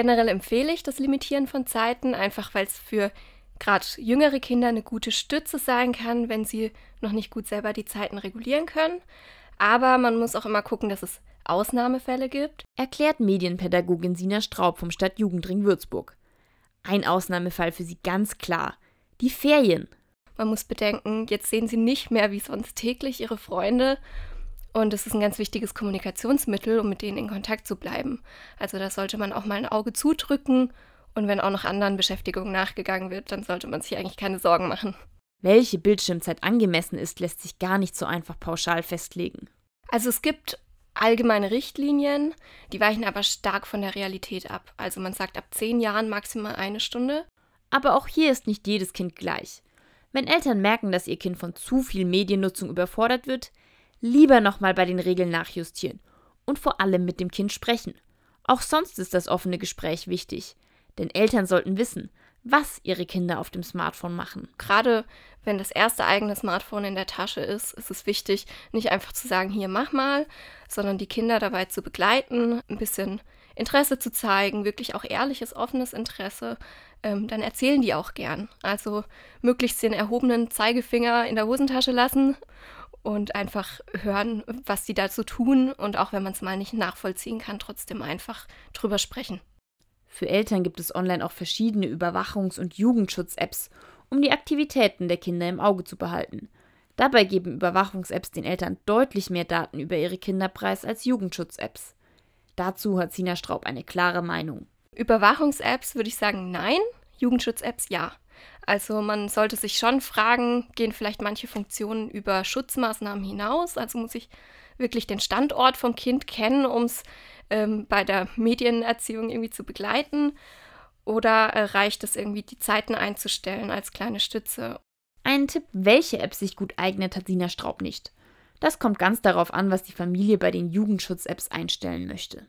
Generell empfehle ich das Limitieren von Zeiten, einfach weil es für gerade jüngere Kinder eine gute Stütze sein kann, wenn sie noch nicht gut selber die Zeiten regulieren können. Aber man muss auch immer gucken, dass es Ausnahmefälle gibt. Erklärt Medienpädagogin Sina Straub vom Stadtjugendring Würzburg. Ein Ausnahmefall für sie ganz klar. Die Ferien. Man muss bedenken, jetzt sehen sie nicht mehr wie sonst täglich ihre Freunde. Und es ist ein ganz wichtiges Kommunikationsmittel, um mit denen in Kontakt zu bleiben. Also da sollte man auch mal ein Auge zudrücken und wenn auch noch anderen Beschäftigungen nachgegangen wird, dann sollte man sich eigentlich keine Sorgen machen. Welche Bildschirmzeit angemessen ist, lässt sich gar nicht so einfach pauschal festlegen. Also es gibt allgemeine Richtlinien, die weichen aber stark von der Realität ab. Also man sagt ab zehn Jahren maximal eine Stunde. Aber auch hier ist nicht jedes Kind gleich. Wenn Eltern merken, dass ihr Kind von zu viel Mediennutzung überfordert wird, lieber nochmal bei den Regeln nachjustieren und vor allem mit dem Kind sprechen. Auch sonst ist das offene Gespräch wichtig. Denn Eltern sollten wissen, was ihre Kinder auf dem Smartphone machen. Gerade wenn das erste eigene Smartphone in der Tasche ist, ist es wichtig, nicht einfach zu sagen, hier mach mal, sondern die Kinder dabei zu begleiten, ein bisschen Interesse zu zeigen, wirklich auch ehrliches, offenes Interesse, ähm, dann erzählen die auch gern. Also möglichst den erhobenen Zeigefinger in der Hosentasche lassen und einfach hören, was sie dazu tun und auch wenn man es mal nicht nachvollziehen kann, trotzdem einfach drüber sprechen. Für Eltern gibt es online auch verschiedene Überwachungs- und Jugendschutz-Apps, um die Aktivitäten der Kinder im Auge zu behalten. Dabei geben Überwachungs-Apps den Eltern deutlich mehr Daten über ihre Kinder preis als Jugendschutz-Apps. Dazu hat Sina Straub eine klare Meinung. Überwachungs-Apps würde ich sagen nein, Jugendschutz-Apps ja. Also man sollte sich schon fragen, gehen vielleicht manche Funktionen über Schutzmaßnahmen hinaus? Also muss ich wirklich den Standort vom Kind kennen, um es ähm, bei der Medienerziehung irgendwie zu begleiten? Oder äh, reicht es irgendwie, die Zeiten einzustellen als kleine Stütze? Einen Tipp, welche App sich gut eignet, hat Sina Straub nicht. Das kommt ganz darauf an, was die Familie bei den Jugendschutz-Apps einstellen möchte.